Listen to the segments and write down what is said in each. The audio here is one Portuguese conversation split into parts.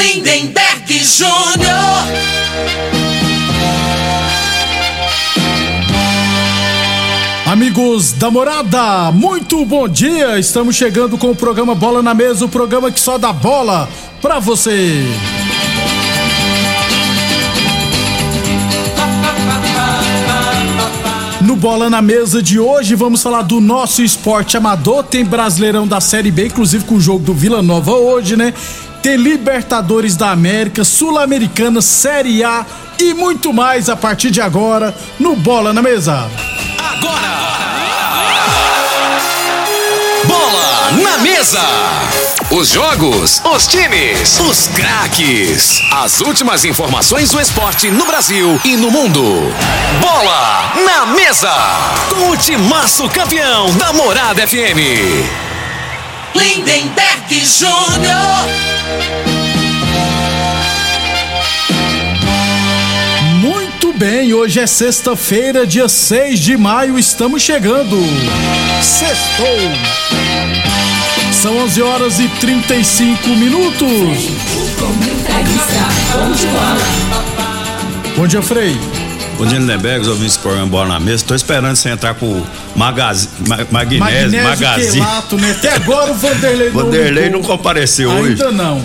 Lindenberg Júnior. Amigos da morada, muito bom dia! Estamos chegando com o programa Bola na Mesa o programa que só dá bola pra você. No Bola na Mesa de hoje, vamos falar do nosso esporte amador. Tem Brasileirão da Série B, inclusive com o jogo do Vila Nova hoje, né? Tem Libertadores da América, Sul-Americana, Série A e muito mais a partir de agora no Bola na Mesa. Bola na mesa. Os jogos, os times, os craques. As últimas informações do esporte no Brasil e no mundo. Bola na mesa. Com o timaço campeão da Morada FM. Lindenberg Júnior. Muito bem, hoje é sexta-feira, dia 6 de maio, estamos chegando. Sextou. São 11 horas e 35 minutos. Bom dia, Frei. Bom dia, Lindenberg, os ouvintes do programa Bola na Mesa. Tô esperando você entrar com o magazi, ma, Magnésio, Magazine. Quelato, né? Até agora o Vanderlei não Vanderlei não ligou. compareceu hoje. Ainda não.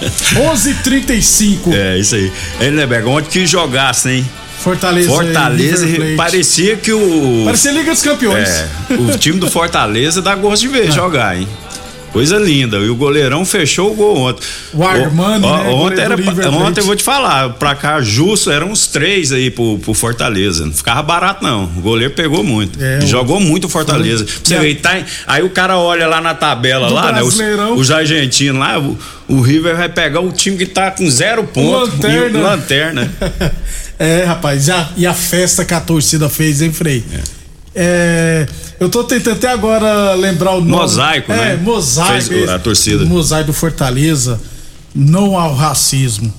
11:35. É, isso aí. Hein, Lindenberg, ontem que jogasse, hein? Fortaleza. Fortaleza, e parecia que o. Parecia Liga dos Campeões. É, o time do Fortaleza dá gosto de ver jogar, hein? Coisa linda. E o goleirão fechou o gol ontem. O Armani, Ó, ó, né, Ontem, era, ontem eu vou te falar, pra cá justo, eram uns três aí pro, pro Fortaleza. Não ficava barato, não. O goleiro pegou muito. É, Jogou muito o Fortaleza. Pra você ver, tá, aí o cara olha lá na tabela, Do lá, né? Os, os argentinos lá, o, o River vai pegar o time que tá com zero pontos. Lanterna. E, lanterna. É, rapaz, e a, e a festa que a torcida fez, hein, Frei? É, eu tô tentando até agora lembrar o nome. Mosaico, é, né? Mosaico. Fez a torcida. Mosaico do Fortaleza. Não ao racismo.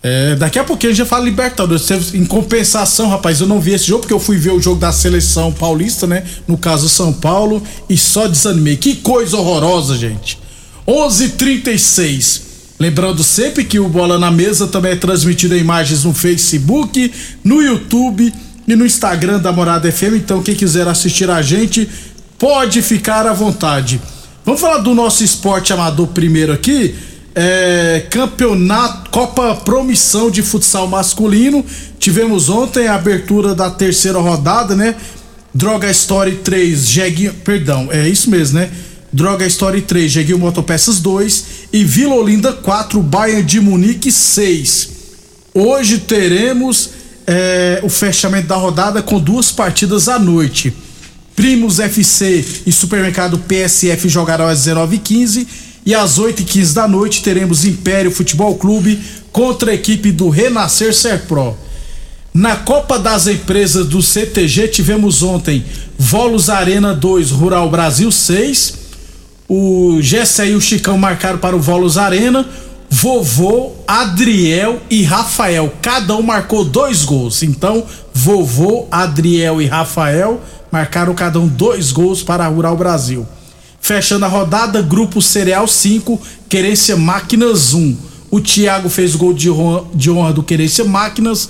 É, daqui a pouquinho a gente já fala Libertadores. Em compensação, rapaz, eu não vi esse jogo porque eu fui ver o jogo da seleção paulista, né? No caso São Paulo, e só desanimei. Que coisa horrorosa, gente. 11:36. Lembrando sempre que o Bola na Mesa também é transmitido em imagens no Facebook, no YouTube e no Instagram da Morada FM. Então, quem quiser assistir a gente, pode ficar à vontade. Vamos falar do nosso esporte amador primeiro aqui. É, campeonato Copa Promissão de Futsal Masculino. Tivemos ontem a abertura da terceira rodada, né? Droga Story 3, Jeguinho. Perdão, é isso mesmo, né? Droga Story 3, Jeguinho Motopeças 2 e Vila Olinda 4, Bayern de Munique 6. Hoje teremos é, o fechamento da rodada com duas partidas à noite. Primos FC e Supermercado PSF jogarão às 19h15 e às 8h15 da noite teremos Império Futebol Clube contra a equipe do Renascer Serpro. Na Copa das Empresas do CTG tivemos ontem Volos Arena 2, Rural Brasil 6. O Gessa e o Chicão marcaram para o Volos Arena. Vovô, Adriel e Rafael. Cada um marcou dois gols. Então, Vovô, Adriel e Rafael marcaram cada um dois gols para a Rural Brasil. Fechando a rodada, Grupo Cereal 5, Querência Máquinas 1. O Thiago fez gol de honra, de honra do Querência Máquinas.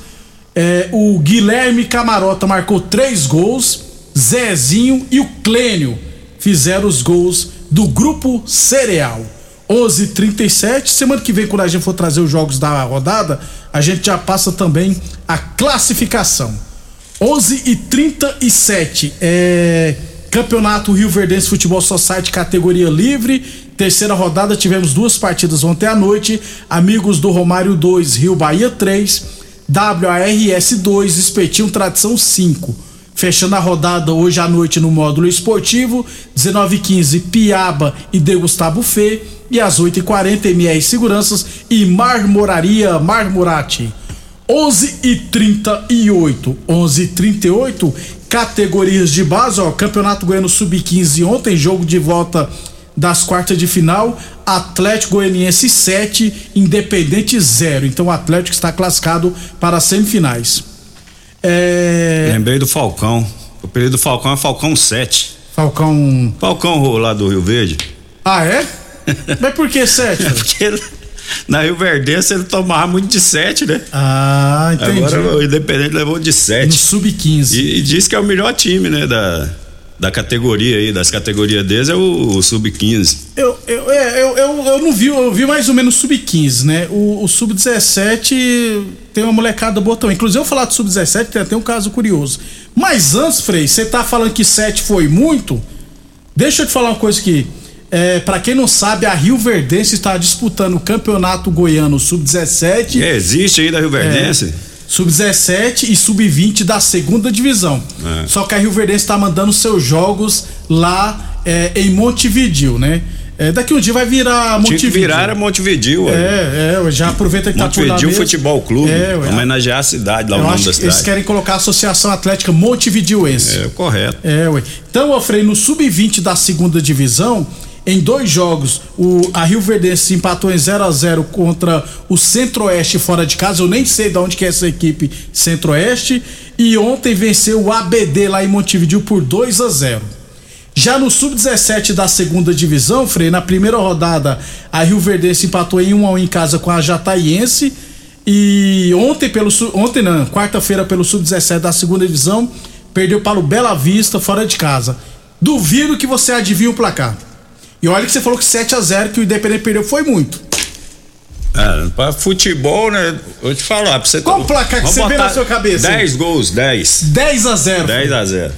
É, o Guilherme Camarota marcou três gols. Zezinho e o Clênio fizeram os gols do Grupo Cereal. 11:37. Semana que vem, quando a gente for trazer os jogos da rodada, a gente já passa também a classificação. 11:37 é Campeonato Rio Verdense Futebol Society categoria livre. Terceira rodada, tivemos duas partidas ontem à noite. Amigos do Romário 2, Rio Bahia 3, WARS 2, Espetinho Tradição 5. Fechando a rodada hoje à noite no módulo esportivo, 19:15 Piaba e De Gustavo Fê e às 8h40 MR Seguranças e Marmoraria Marmorati. 11 e 38, 11 e 38, categorias de base, ó, Campeonato Goiano Sub-15 ontem, jogo de volta das quartas de final, Atlético Goianiense 7, Independente 0. Então o Atlético está classificado para as semifinais. É... Lembrei do Falcão. O período do Falcão é Falcão 7. Falcão. Falcão lá do Rio Verde. Ah, é? Mas por que 7? É porque na Rio Verdense ele tomava muito de 7, né? Ah, entendi. Agora o Independente levou de 7. No Sub-15. E, e, diz que é o melhor time, né? Da, da categoria aí, das categorias deles é o, o Sub-15. Eu, eu, é, eu, eu, eu, não vi, eu vi mais ou menos Sub-15, né? O, o Sub-17 tem uma molecada boa também. Inclusive, eu falar do Sub-17 tem até um caso curioso. Mas antes, Frei, você tá falando que 7 foi muito? Deixa eu te falar uma coisa aqui. É, para quem não sabe, a Rio Verdense está disputando o Campeonato Goiano Sub-17. É, existe ainda a Rio Verdense? É, Sub-17 e Sub-20 da segunda divisão. É. Só que a Rio Verdense está mandando seus jogos lá é, em Montevideo, né? É, daqui um dia vai virar Montevideo. Tinha que virar era Montevideo. É, é, já aproveita que Montevideo tá por lá Futebol Clube, é, homenagear a cidade, lá o nome da cidade. Eles querem colocar a Associação Atlética Montevidioense. É, correto. É, ué. Então, eu falei, no Sub-20 da segunda divisão, em dois jogos, o, a Rio Verdense empatou em 0 a 0 contra o Centro-Oeste fora de casa. Eu nem sei de onde que é essa equipe Centro-Oeste. E ontem venceu o ABD lá em Montevideo por 2 a 0. Já no Sub-17 da segunda divisão, Frei, na primeira rodada, a Rio Verdense empatou em 1 a 1 em casa com a Jataiense. E ontem, pelo ontem não, quarta-feira, pelo Sub-17 da segunda divisão, perdeu para o Bela Vista fora de casa. Duvido que você adivinhe o placar. E olha que você falou que 7 a 0 que o Independente perdeu foi muito. É, pra futebol, né? Vou te falar, pra você. Qual o placar que você vê na sua cabeça? 10 gols, 10. 10 a 0. 10 a 0.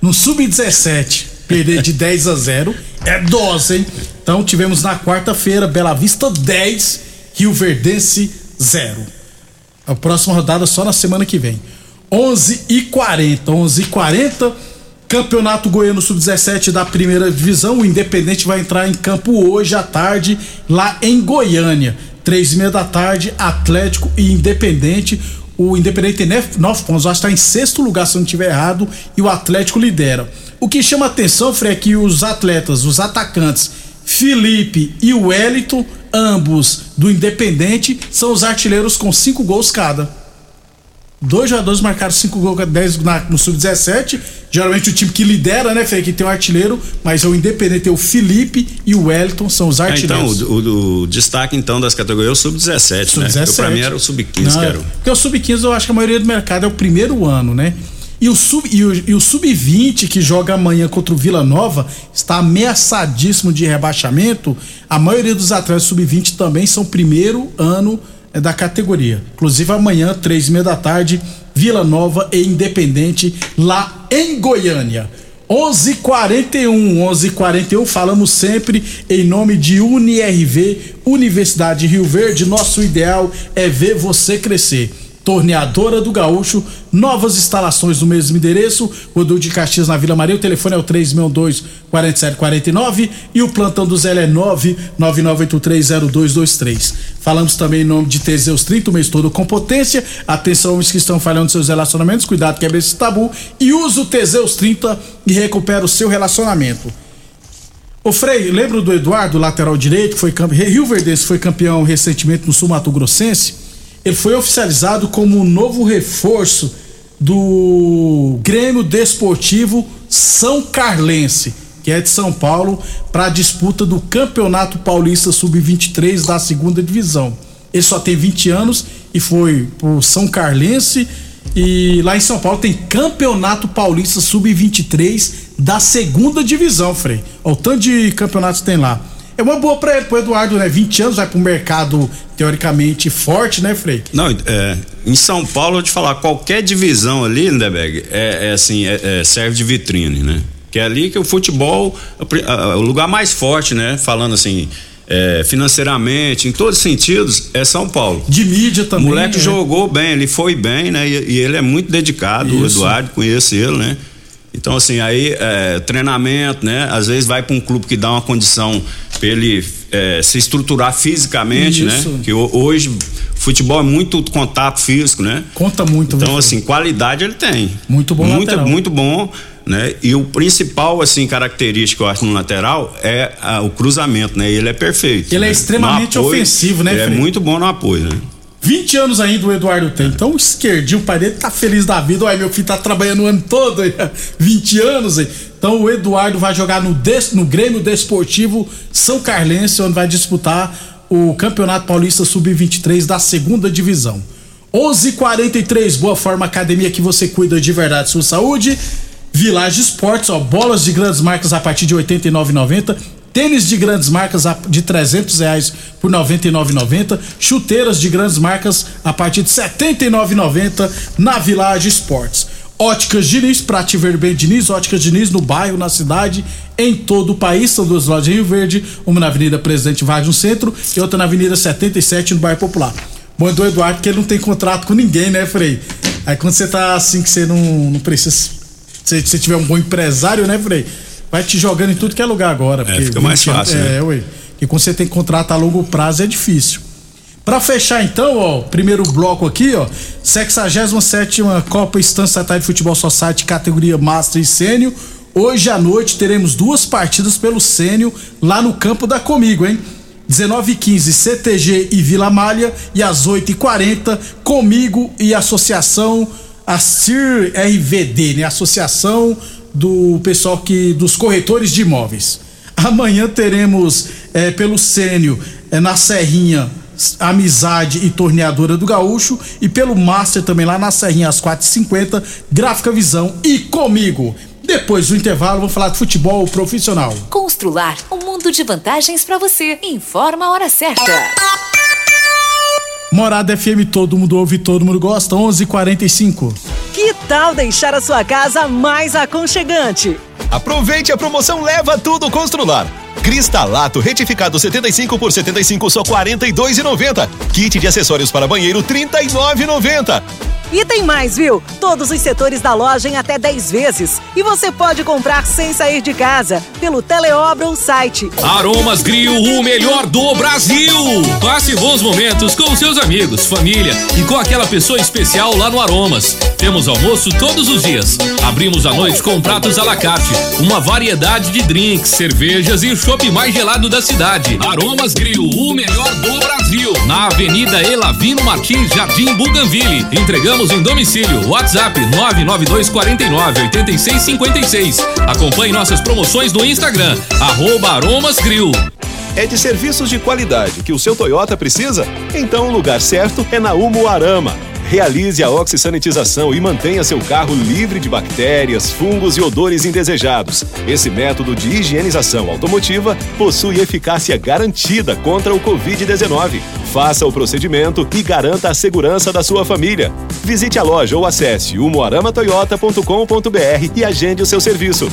No sub-17, perder de 10 a 0 é dose, hein? Então tivemos na quarta-feira Bela Vista 10, Rio Verdense 0. A próxima rodada só na semana que vem. 11 e 40, 11 e 40 Campeonato Goiano Sub-17 da primeira divisão. O Independente vai entrar em campo hoje à tarde, lá em Goiânia. Três e meia da tarde, Atlético e Independente. O Independente tem nove pontos, acho que está em sexto lugar, se não estiver errado, e o Atlético lidera. O que chama atenção, Fred, é que os atletas, os atacantes, Felipe e Wellington, ambos do Independente, são os artilheiros com cinco gols cada. Dois jogadores marcaram 5 gols, 10 no Sub-17. Geralmente o time que lidera, né, Fê? Que tem o um artilheiro, mas é o Independente, é o Felipe e o Wellington, são os artilheiros. É, então, o, o, o, destaque então das categorias é o Sub-17, Sub né? Porque pra mim era o Sub-15, que era o... Porque o Sub-15 eu acho que a maioria do mercado é o primeiro ano, né? E o, sub, e o, e o Sub-20, que joga amanhã contra o Vila Nova, está ameaçadíssimo de rebaixamento. A maioria dos atletas Sub-20 também são primeiro ano é da categoria. Inclusive amanhã, três e meia da tarde, Vila Nova e Independente, lá em Goiânia. 11:41, 11:41. Falamos sempre em nome de UniRV, Universidade Rio Verde. Nosso ideal é ver você crescer. Torneadora do Gaúcho, novas instalações no mesmo endereço, Rodul de Caxias na Vila Maria, o telefone é o 362 4749 e o plantão do Zé é 999830223. Falamos também em nome de Teseus 30, o mês todo com potência. Atenção, homens que estão falhando seus relacionamentos, cuidado, quebra esse tabu e use o Teseus 30 e recupera o seu relacionamento. O Frei, lembra do Eduardo, lateral direito, foi Rio Verdense foi campeão recentemente no Sul Mato Grossense? ele foi oficializado como o novo reforço do Grêmio Desportivo São Carlense, que é de São Paulo, para a disputa do Campeonato Paulista Sub-23 da segunda divisão. Ele só tem 20 anos e foi pro São Carlense. E lá em São Paulo tem Campeonato Paulista Sub-23 da segunda divisão, Frei. Olha o tanto de campeonatos tem lá. É uma boa ele, pro Eduardo, né? 20 anos, vai pro mercado teoricamente forte, né, Frei? Não, é, em São Paulo, eu te falar, qualquer divisão ali, Lindeberg, é, é assim, é, é, serve de vitrine, né? Que é ali que o futebol, o lugar mais forte, né? Falando assim, é, financeiramente, em todos os sentidos, é São Paulo. De mídia também. O moleque é. jogou bem, ele foi bem, né? E, e ele é muito dedicado, Isso. o Eduardo, conheço ele, né? Então, assim, aí, é, treinamento, né? Às vezes vai para um clube que dá uma condição para ele é, se estruturar fisicamente, né? Isso. né? Que hoje futebol é muito contato físico, né? Conta muito. Então, assim, qualidade ele tem. Muito bom Muito, lateral. muito bom, né? E o principal, assim, característica, eu acho, no lateral é a, o cruzamento, né? Ele é perfeito. Ele é né? é extremamente apoio, ofensivo, né, Ele é muito bom no apoio, né? 20 anos ainda o Eduardo tem. Então o esquerdinho, o pai dele tá feliz da vida. Olha, meu filho tá trabalhando o ano todo, 20 anos. Então o Eduardo vai jogar no, Des, no Grêmio Desportivo São Carlense, onde vai disputar o Campeonato Paulista Sub-23 da segunda divisão. 11:43 Boa Forma Academia que você cuida de verdade sua saúde. Village Esportes, ó, bolas de grandes marcas a partir de R$ 89,90 Tênis de grandes marcas de 300 reais por 99,90. Chuteiras de grandes marcas a partir de 79,90 na Village Esportes. Óticas Diniz, pra te ver bem Diniz, Óticas Diniz no bairro, na cidade, em todo o país. São duas lojas em Rio Verde, uma na Avenida Presidente Vargas no centro e outra na Avenida 77 no bairro Popular. Bom, do Eduardo que ele não tem contrato com ninguém, né, Frei? Aí quando você tá assim que você não, não precisa. Se você tiver um bom empresário, né, Frei? vai te jogando em tudo que é lugar agora. É, fica mais fácil, é, né? ué. E quando você tem contrato a longo prazo é difícil. Para fechar então, ó, primeiro bloco aqui, ó, 67 Copa Estância Tarde Futebol Society categoria Master e Sênior. Hoje à noite teremos duas partidas pelo Sênior lá no campo da Comigo, hein? 19h15 CTG e Vila Malha e às 8h40 Comigo e Associação a CIR RVD, né? Associação do pessoal que dos corretores de imóveis. Amanhã teremos é, pelo Sênio é, na Serrinha Amizade e Torneadora do Gaúcho e pelo Master também lá na Serrinha às 4h50 Gráfica Visão e comigo. Depois do intervalo, vou falar de futebol profissional. Constrular um mundo de vantagens para você. Informa a hora certa. Morada FM, todo mundo ouve, todo mundo gosta. 11:45. Que tal deixar a sua casa mais aconchegante? Aproveite a promoção Leva Tudo Constrular. Cristalato retificado 75 por 75 só 42,90. Kit de acessórios para banheiro 39,90. E tem mais, viu? Todos os setores da loja em até 10 vezes. E você pode comprar sem sair de casa, pelo Teleobra ou site. Aromas Grill, o melhor do Brasil! Passe bons momentos com seus amigos, família e com aquela pessoa especial lá no Aromas. Temos almoço todos os dias. Abrimos à noite com pratos à la carte, uma variedade de drinks, cervejas e o shopping mais gelado da cidade. Aromas Grill, o melhor do Brasil. Na Avenida Elavino Martins, Jardim Buganville. Entregamos Entregamos em domicílio. WhatsApp 992 49 86 56. Acompanhe nossas promoções no Instagram, arroba Aromas Grill. É de serviços de qualidade que o seu Toyota precisa? Então o lugar certo é na Umuarama. Realize a oxisanitização e mantenha seu carro livre de bactérias, fungos e odores indesejados. Esse método de higienização automotiva possui eficácia garantida contra o Covid-19. Faça o procedimento e garanta a segurança da sua família. Visite a loja ou acesse umuaramatoyota.com.br e agende o seu serviço.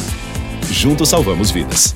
Juntos salvamos vidas.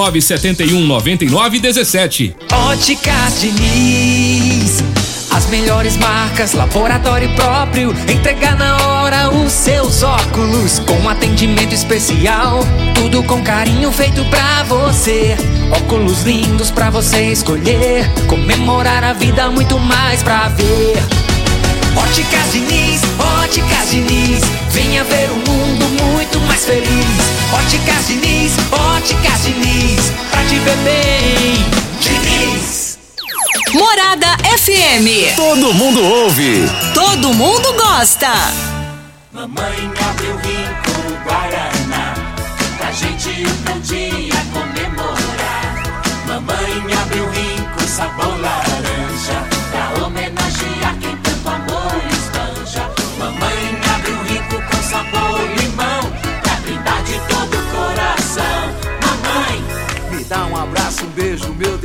971 99 17. Óticas Diniz. As melhores marcas, laboratório próprio. Entregar na hora os seus óculos. Com atendimento especial. Tudo com carinho feito pra você. Óculos lindos pra você escolher. Comemorar a vida, muito mais pra ver. Óticas Diniz, Óticas Diniz. Venha ver o mundo muito mais feliz. Óticas Diniz, Óticas Diniz. Pra viver bem. Diniz. Morada FM. Todo mundo ouve. Todo mundo gosta. Mamãe abriu rico Guaraná, pra gente um dia comemorar. Mamãe abriu rico sabor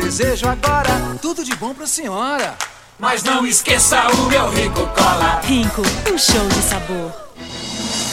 desejo agora. Tudo de bom pra senhora. mas não esqueça o meu rico cola. Rinco, um show de sabor.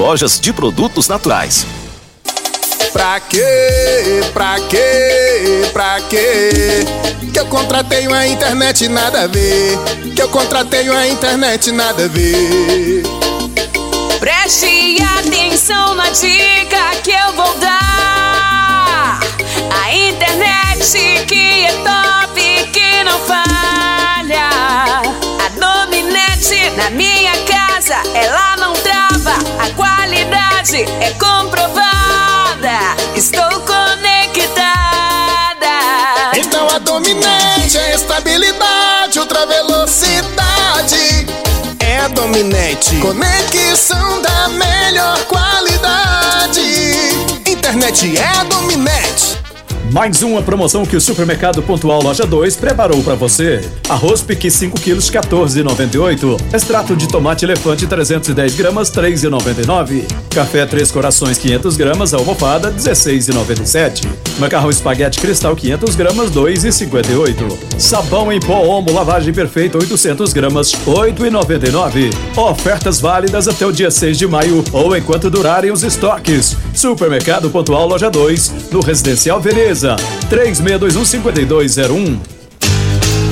lojas de produtos naturais. Pra quê? Pra quê? Pra quê? Que eu contratei uma internet nada a ver. Que eu contratei uma internet nada a ver. Preste atenção na dica que eu vou dar. A internet que é top, que não falha. Dominete na minha casa, ela não trava. A qualidade é comprovada. Estou conectada. Então a dominante é estabilidade, ultra velocidade. É a dominante. Conexão da melhor qualidade. Internet é a dominante. Mais uma promoção que o Supermercado Pontual Loja 2 preparou para você. Arroz pique 5 quilos 14,98. Extrato de tomate elefante 310 gramas 3,99. Café Três Corações 500 gramas almofada 16,97. Macarrão espaguete cristal 500 gramas 2,58. Sabão em pó Omo lavagem perfeita 800 gramas 8,99. Ofertas válidas até o dia 6 de maio ou enquanto durarem os estoques. Supermercado Pontual Loja 2 no Residencial Veneza 36215201.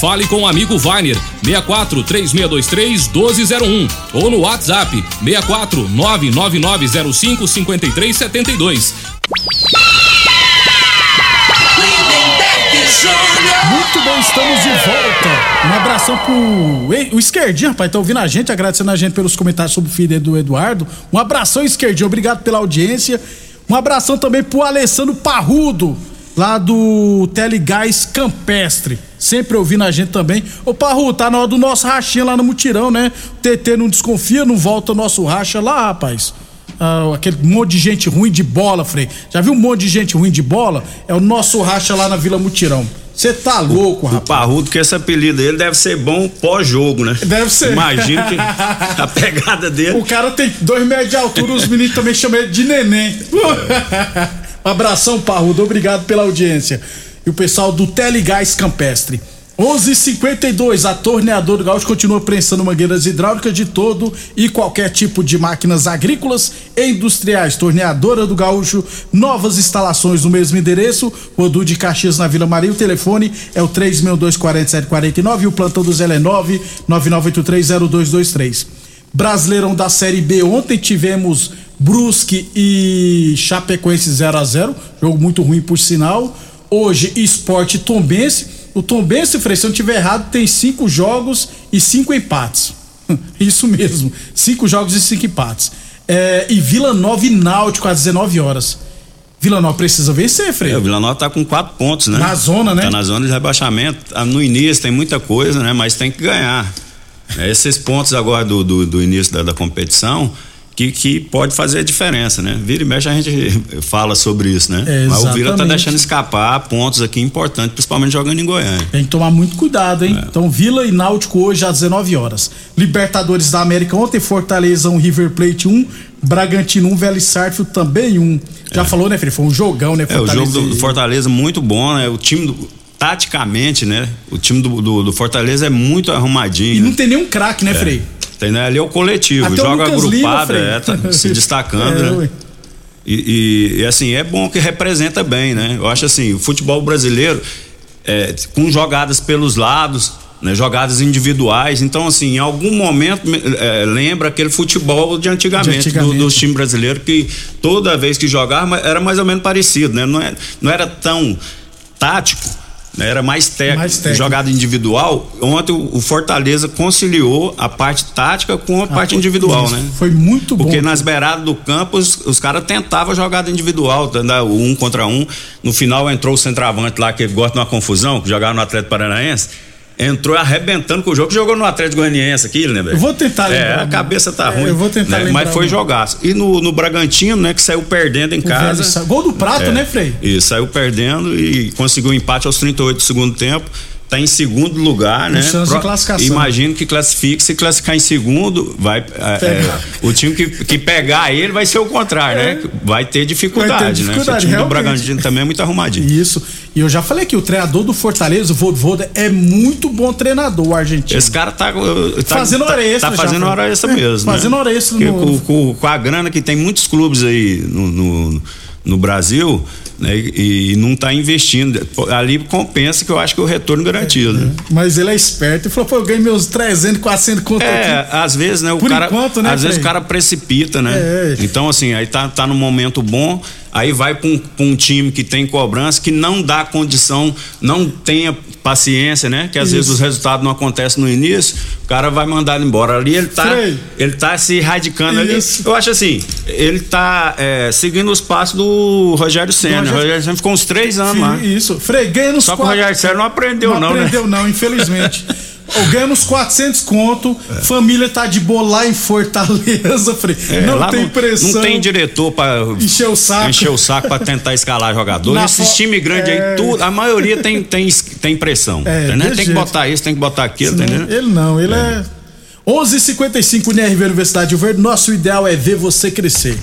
Fale com o amigo Vainer 64 3623 1201 ou no WhatsApp 64 99905 5372. Muito bem, estamos de volta. Um abração pro o Esquerdinho, rapaz, tá ouvindo a gente, agradecendo a gente pelos comentários sobre o filho do Eduardo. Um abração, Esquerdinho, obrigado pela audiência. Um abração também pro Alessandro Parrudo, lá do Telegás Campestre. Sempre ouvindo a gente também. Ô Parrudo, tá na hora do nosso rachinha lá no mutirão, né? O TT não desconfia, não volta o nosso racha lá, rapaz. Ah, aquele monte de gente ruim de bola, Frei. Já viu um monte de gente ruim de bola? É o nosso racha lá na Vila Mutirão. Você tá louco, rapaz. O Parrudo, que esse apelido dele deve ser bom pós-jogo, né? Deve ser. Imagina que a pegada dele. O cara tem dois metros de altura, os meninos também chamam ele de neném. Um abração, Parrudo. Obrigado pela audiência. E o pessoal do Telegás Campestre. 11:52 a torneadora do Gaúcho continua prensando mangueiras hidráulicas de todo e qualquer tipo de máquinas agrícolas e industriais. Torneadora do Gaúcho, novas instalações no mesmo endereço, Rodu de Caxias na Vila Maria. O telefone é o 3624749 e o plantão do Zé é 999830223. Brasileirão da Série B, ontem tivemos Brusque e Chapecoense 0 a 0 jogo muito ruim por sinal. Hoje, Esporte Tombense. O Tombense, Frei, se eu não tiver errado, tem cinco jogos e cinco empates. Isso mesmo, cinco jogos e cinco empates. É, e Vila Nova e Náutico às 19 horas. Vila Nova precisa vencer, Frei. É, o Vila Nova tá com quatro pontos, né? Na zona, né? Tá na zona de rebaixamento. Ah, No início tem muita coisa, né? Mas tem que ganhar. É, esses pontos agora do, do, do início da, da competição que, que pode fazer a diferença, né? Vira e mexe a gente fala sobre isso, né? É, Mas o Vila tá deixando escapar pontos aqui importantes, principalmente jogando em Goiânia. Tem que tomar muito cuidado, hein? Então, Vila e Náutico hoje às 19 horas. Libertadores da América ontem, Fortaleza 1, River Plate 1, Bragantino 1, Vélez Sarsfield também 1. Já falou, né, Felipe? Foi um jogão, né? É, o jogo do, do Fortaleza muito bom, né? O time, do- taticamente, né? O time do, do, do Fortaleza é muito arrumadinho. E não tem nenhum craque, né, É. Frei? Tem, né? Ali é o coletivo, Até joga agrupado, é, tá se destacando, É, né? E, e- e, assim, é bom que representa bem, né? Eu acho assim, o futebol brasileiro, é, com jogadas pelos lados, né? jogadas individuais, então assim, em algum momento me- é, lembra aquele futebol de antigamente, De antigamente. do- dos times brasileiros, que toda vez que jogava era mais ou menos parecido, né? Não, é, não era tão tático? Era mais técnico, Mais técnico. jogada individual. Ontem o, Fortaleza conciliou a parte tática com a parte individual, né? Foi muito bom. Porque nas beiradas do campo os, os caras tentavam jogada individual, né, um contra um. No final entrou o centroavante lá que gosta de uma confusão, que jogava no Atlético Paranaense. Entrou arrebentando com o jogo, jogou no Atlético Goianiense aqui, né, velho? Eu vou tentar É, lembrar, a cabeça tá é, ruim. eu vou tentar né, lembrar Mas foi jogaço. E no, no Bragantino, né, que saiu perdendo em O casa. Sa- Gol do Prato, É, né, Frei? Isso, saiu perdendo e conseguiu um empate aos 38 do segundo tempo. Tá em segundo lugar, né? chance de Pro- classificação. Imagino que classifique. Se classificar em segundo, vai. é, é, o time que, que pegar ele vai ser o contrário, né? Vai ter dificuldade, É. Vai ter né? dificuldade, O time do realmente. Bragantino também é muito arrumadinho. Isso. E eu já falei que o treinador do Fortaleza, o Voivoda, é muito bom treinador, argentino. Esse cara tá, uh, tá Fazendo tá- hora extra Tá já, fazendo hora extra É, mesmo. fazendo né? hora extra Porque no- com, com- com a grana que tem muitos clubes aí no, no, no Brasil, né? E, e não tá investindo. Ali compensa que eu acho que o retorno garantido, né? Mas ele é esperto e falou, pô, eu ganhei meus 300, 400 conto É, aqui. às vezes, né, o Por cara, enquanto, né, às vezes o cara precipita, né? É. Então assim, aí tá, tá no momento bom, aí vai pra um, um time que tem cobrança, que não dá condição, não tenha paciência, né? Que às Isso. vezes os resultados não acontecem no início, o cara vai mandar ele embora. Ali ele tá, Frei. ele tá se radicando ali. Isso. Eu acho assim, ele tá é, seguindo os passos do Rogério Senna. Rogério- Rogério Senna ficou uns três anos lá. Isso. Ganha nos Só que o quatro- Rogério Senna não aprendeu, não, né? aprendeu não, infelizmente. Eu ganho uns 400 conto, família tá de boa lá em Fortaleza, Frei. É, não tem pressão. Não tem diretor pra Encher o saco. encher o saco pra tentar escalar jogador. Na Esses fo- times grandes É. aí, tudo, a maioria tem, tem, tem pressão. É, desse Tem que jeito. botar isso, tem que botar aquilo, entendeu? Ele não, ele é. 11:55 NRV Universidade de Rio Verde. Nosso ideal é ver você crescer.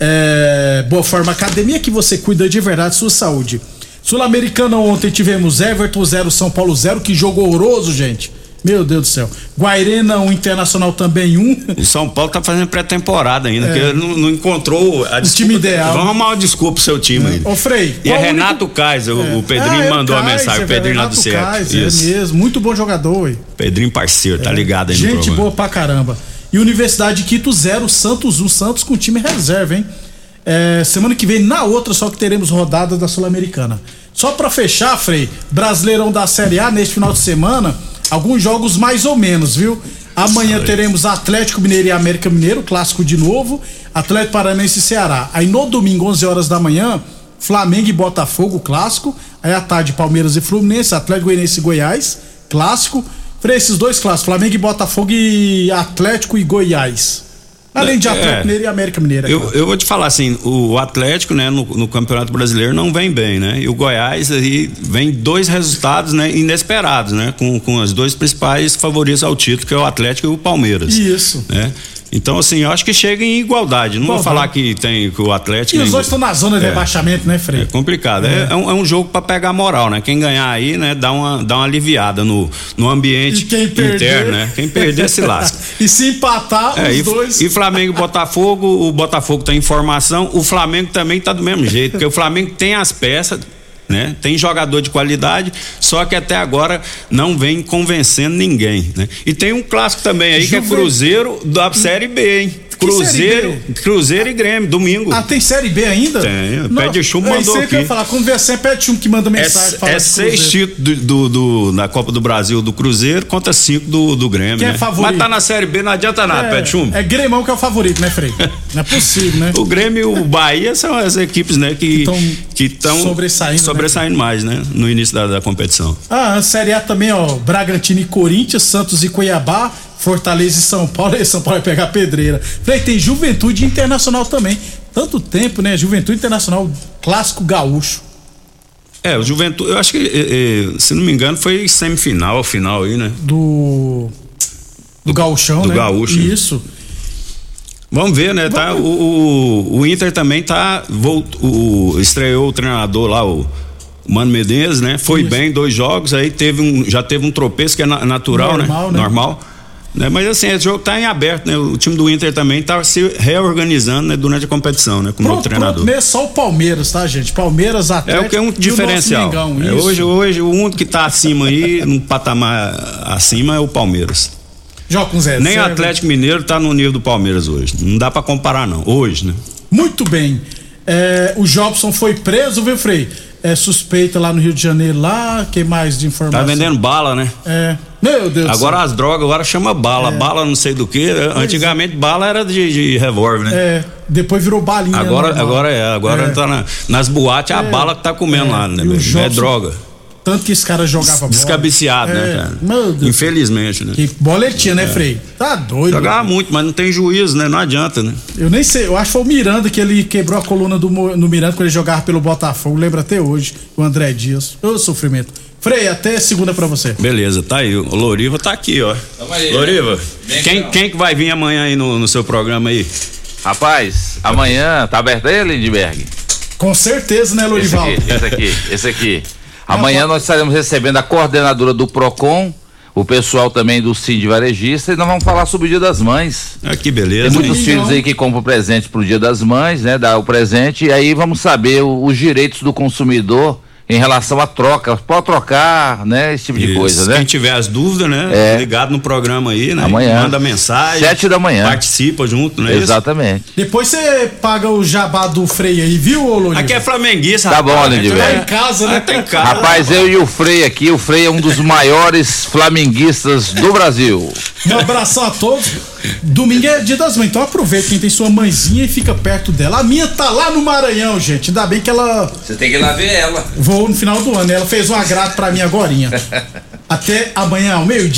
É, Boa Forma Academia que você cuida de verdade sua saúde. Sul-Americana ontem tivemos Everton 0 São Paulo 0, que jogo horroroso, gente. Meu Deus do céu. Guairena 1 Internacional também 1. O São Paulo tá fazendo pré-temporada ainda, É. porque não, não encontrou a desculpa. time ideal. Vamos arrumar uma desculpa pro seu time aí. Ô Frei. E é o Renato único- Kaiser, o- o Pedrinho Ah, é o mandou a Kaiser, mensagem, o Pedrinho lá do CEP. Kaiser, Isso. É mesmo, muito bom jogador, ué. Pedrinho parceiro, tá ligado aí no Gente programa. boa pra caramba. E Universidade de Quito 0, Santos 1, Santos com time reserva, hein? É, semana que vem, na outra, só que teremos rodada da Sul-Americana. Só pra fechar, Frei, Brasileirão da Série A neste final de semana, alguns jogos mais ou menos, viu? Amanhã teremos Atlético Mineiro e América Mineiro, clássico de novo, Atlético Paranaense e Ceará. Aí no domingo, 11 horas da manhã, Flamengo e Botafogo, clássico. Aí à tarde, Palmeiras e Fluminense, Atlético Goianiense e Goiás, clássico. Frei, esses dois clássicos, Flamengo e Botafogo e Atlético e Goiás. Além de É. Atlético Mineiro e América Mineira. Eu, eu vou te falar assim, o Atlético, né, no, no Campeonato Brasileiro não vem bem, né? E o Goiás aí vem dois resultados, né, inesperados, né? Com, com os dois principais favoritos ao título, que é o Atlético e o Palmeiras. Isso. Né? Então, assim, eu acho que chega em igualdade. Não vou Igualdade. falar que tem que o Atlético. E os dois estão na zona de É. rebaixamento, né, Frei? É complicado. É, é um, é um jogo para pegar moral, né? Quem ganhar aí, né, dá uma, dá uma aliviada no, no ambiente quem perder- interno, né? Quem perder se lasca. e se empatar, É, os e, dois. e Flamengo e Botafogo, o Botafogo tem informação, o Flamengo também tá do mesmo jeito, porque o Flamengo tem as peças, né? Tem jogador de qualidade, só que até agora não vem convencendo ninguém, né? E tem um clássico também aí que é Cruzeiro da Série B, hein? Cruzeiro, Cruzeiro e Grêmio, domingo. Ah, tem Série B ainda? Tem, Não, Pé de Chumbo é mandou aí que aqui. falar. Quando vier sempre é de Chumbo que manda mensagem. É, fala é de seis títulos do, do, da Copa do Brasil do Cruzeiro contra cinco do, do Grêmio, Quem é né? favorito? Mas tá na Série B, não adianta nada, Pé de Chumbo. É Grêmio que é o favorito, né, Frei? Não é possível, né? O Grêmio e o Bahia são as equipes, né, que que estão sobressaindo, sobressaindo mais, né, no início da, da competição. Ah, a Série A também, ó. Bragantino e Corinthians, Santos e Cuiabá, Fortaleza e São Paulo. E São Paulo vai pegar pedreira. Frei, tem Juventude Internacional também. Tanto tempo, né? Juventude Internacional, clássico gaúcho. É, o Juventude, eu acho que, eh, eh, se não me engano, foi semifinal, final aí, né? Do. Do Gauchão, do né? Gaúcho. Isso. Vamos ver, né? Tá, o, o, o Inter também tá. Volt, o, estreou o treinador lá, o Mano Menezes, né? Foi bem dois jogos, aí teve um, já teve um tropeço que é na- natural, Normal, né? né? Normal. Né? Mas assim, esse jogo tá em aberto, né? O time do Inter também tá se reorganizando né? durante a competição, né? Com o novo Pronto, treinador. pronto mesmo, só o Palmeiras, tá, gente? Palmeiras, É Atlético o que é um o diferencial. Mengão, É, hoje, hoje, o único que tá acima aí, num patamar acima, é o Palmeiras. Joga com Zé. Nem o Atlético Mineiro tá no nível do Palmeiras hoje. Não dá pra comparar, não. Hoje, né? Muito bem. É, o Jobson foi preso, viu, Frei? É suspeita lá no Rio de Janeiro, lá. Quem mais de informação? Tá vendendo bala, né? É. Meu Deus do Agora as drogas agora chama bala. Bala não sei do que. Antigamente bala era de, de revólver, né? É, depois virou balinha. Agora, normal. agora é. Agora É. tá na- nas boates é a É. bala que tá comendo lá, né? Não é Jobson- droga. Tanto que esse cara jogava bola. Descabiciado, É, né, cara? Meu Deus. Infelizmente, né? Que boletinha, né, É. Frei? Tá doido. Jogava muito, mas não tem juízo, né? Não adianta, né? Eu nem sei, eu acho que foi o Miranda que ele quebrou a coluna do no Miranda quando ele jogava pelo Botafogo. Lembra até hoje, o André Dias. Ô sofrimento. Frei, até segunda pra você. Beleza, tá aí. O Loriva tá aqui, ó. aí, Loriva, né? Vem quem, quem que vai vir amanhã aí no, no seu programa aí? Rapaz, amanhã tá aberto aí, Lindbergh? Com certeza, né, Esse Lorival? aqui, esse aqui, esse aqui. Amanhã nós estaremos recebendo a coordenadora do PROCON, o pessoal também do CID Varejista, e nós vamos falar sobre o Dia das Mães. Ah, que beleza. Tem muitos hein? filhos aí que compram presente pro Dia das Mães, né? Dá o presente, e aí vamos saber o- os direitos do consumidor em relação à troca. Pode trocar, né? Esse tipo de Isso. coisa, né? Quem tiver as dúvidas, né? É. Ligado no programa aí, né? Amanhã. Manda mensagem. Sete da manhã. Participa junto, né? Exatamente. Depois você paga o jabá do Frei aí, viu, ô Lorival? Aqui é flamenguista, Tá bom, rapaz. Lindbergh. Tá em casa, né? Tá em casa. Rapaz, eu e o Frei aqui, o Frei é um dos maiores flamenguistas do Brasil. Um abração a todos. Domingo é dia das mães, então aproveita quem tem sua mãezinha e fica perto dela. A minha tá lá no Maranhão, gente. Ainda bem que ela Você tem que ir lá ver ela. Voou no final do ano. Ela fez um agrado pra mim agorinha. Até amanhã, ao meio-dia.